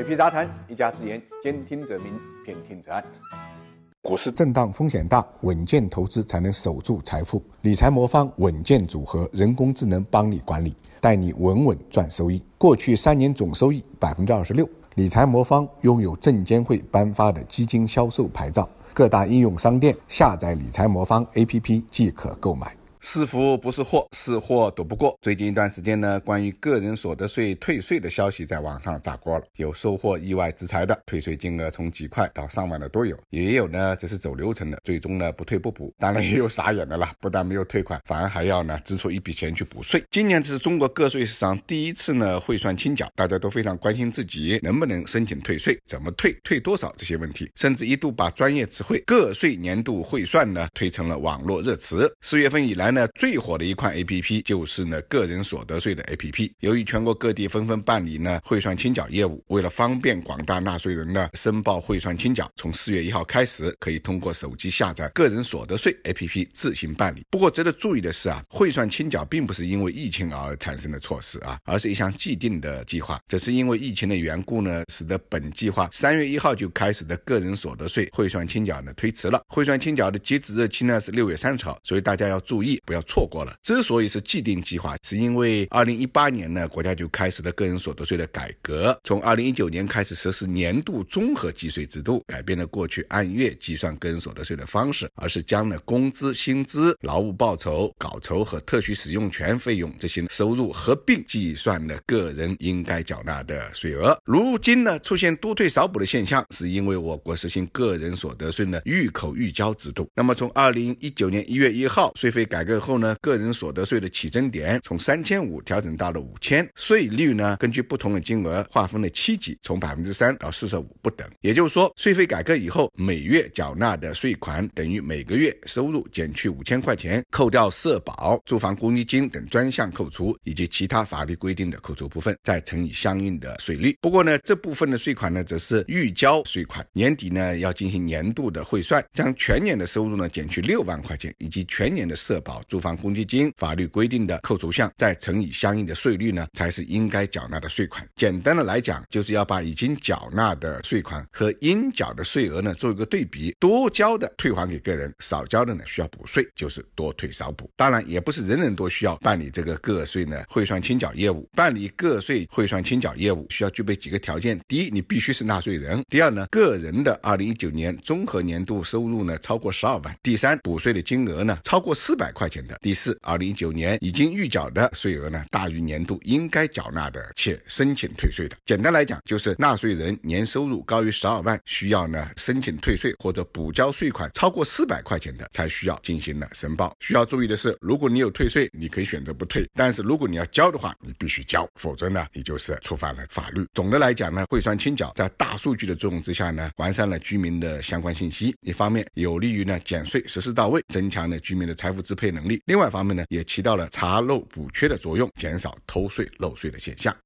水皮杂谈，一家之言，兼听则明，偏听则暗。股市震荡风险大，稳健投资才能守住财富。理财魔方稳健组合，人工智能帮你管理，带你稳稳赚收益。过去三年总收益百分之二十六。理财魔方拥有证监会颁发的基金销售牌照，各大应用商店下载理财魔方 APP 即可购买。是福不是祸，是祸躲不过。最近一段时间呢，关于个人所得税退税的消息在网上炸锅了，有收获意外之财的，退税金额从几块到上万的都有；也有呢，这是走流程的，最终呢不退不补。当然也有傻眼的了，不但没有退款，反而还要呢支出一笔钱去补税。今年是中国个税史上第一次呢汇算清缴，大家都非常关心自己能不能申请退税，怎么退，退多少这些问题，甚至一度把专业词汇“个税年度汇算”呢推成了网络热词。四月份以来。呢，最火的一款 A P P 就是呢个人所得税的 A P P。由于全国各地纷纷办理呢汇算清缴业务，为了方便广大纳税人呢申报汇算清缴，从四月一号开始，可以通过手机下载个人所得税 A P P 自行办理。不过值得注意的是啊，汇算清缴并不是因为疫情而产生的措施啊，而是一项既定的计划。这是因为疫情的缘故呢，使得本计划三月一号就开始的个人所得税汇算清缴呢推迟了。汇算清缴的截止日期呢是六月三十号，所以大家要注意。不要错过了。之所以是既定计划，是因为二零一八年呢，国家就开始了个人所得税的改革，从二零一九年开始实施年度综合计税制度，改变了过去按月计算个人所得税的方式，而是将呢工资、薪资、劳务报酬、稿酬和特许使用权费用这些收入合并计算了个人应该缴纳的税额。如今呢，出现多退少补的现象，是因为我国实行个人所得税呢预扣预交制度。那么从二零一九年一月一号税费改革。后呢，个人所得税的起征点从三千五调整到了五千，税率呢根据不同的金额划分了七级，从百分之三到四十五不等。也就是说，税费改革以后，每月缴纳的税款等于每个月收入减去五千块钱，扣掉社保、住房公积金等专项扣除，以及其他法律规定的扣除部分，再乘以相应的税率。不过呢，这部分的税款呢，则是预交税款，年底呢要进行年度的汇算，将全年的收入呢减去六万块钱，以及全年的社保。住房公积金法律规定的扣除项，再乘以相应的税率呢，才是应该缴纳的税款。简单的来讲，就是要把已经缴纳的税款和应缴的税额呢做一个对比，多交的退还给个人，少交的呢需要补税，就是多退少补。当然，也不是人人都需要办理这个个税呢汇算清缴业务。办理个税汇算清缴业务需要具备几个条件：第一，你必须是纳税人；第二呢，个人的二零一九年综合年度收入呢超过十二万；第三，补税的金额呢超过四百块钱的。第四，二零一九年已经预缴的税额呢，大于年度应该缴纳的，且申请退税的。简单来讲，就是纳税人年收入高于十二万，需要呢申请退税或者补交税款超过四百块钱的，才需要进行了申报。需要注意的是，如果你有退税，你可以选择不退；但是如果你要交的话，你必须交，否则呢，你就是触犯了法律。总的来讲呢，汇算清缴在大数据的作用之下呢，完善了居民的相关信息，一方面有利于呢减税实施到位，增强了居民的财富支配呢能力。另外一方面呢，也起到了查漏补缺的作用，减少偷税漏税的现象。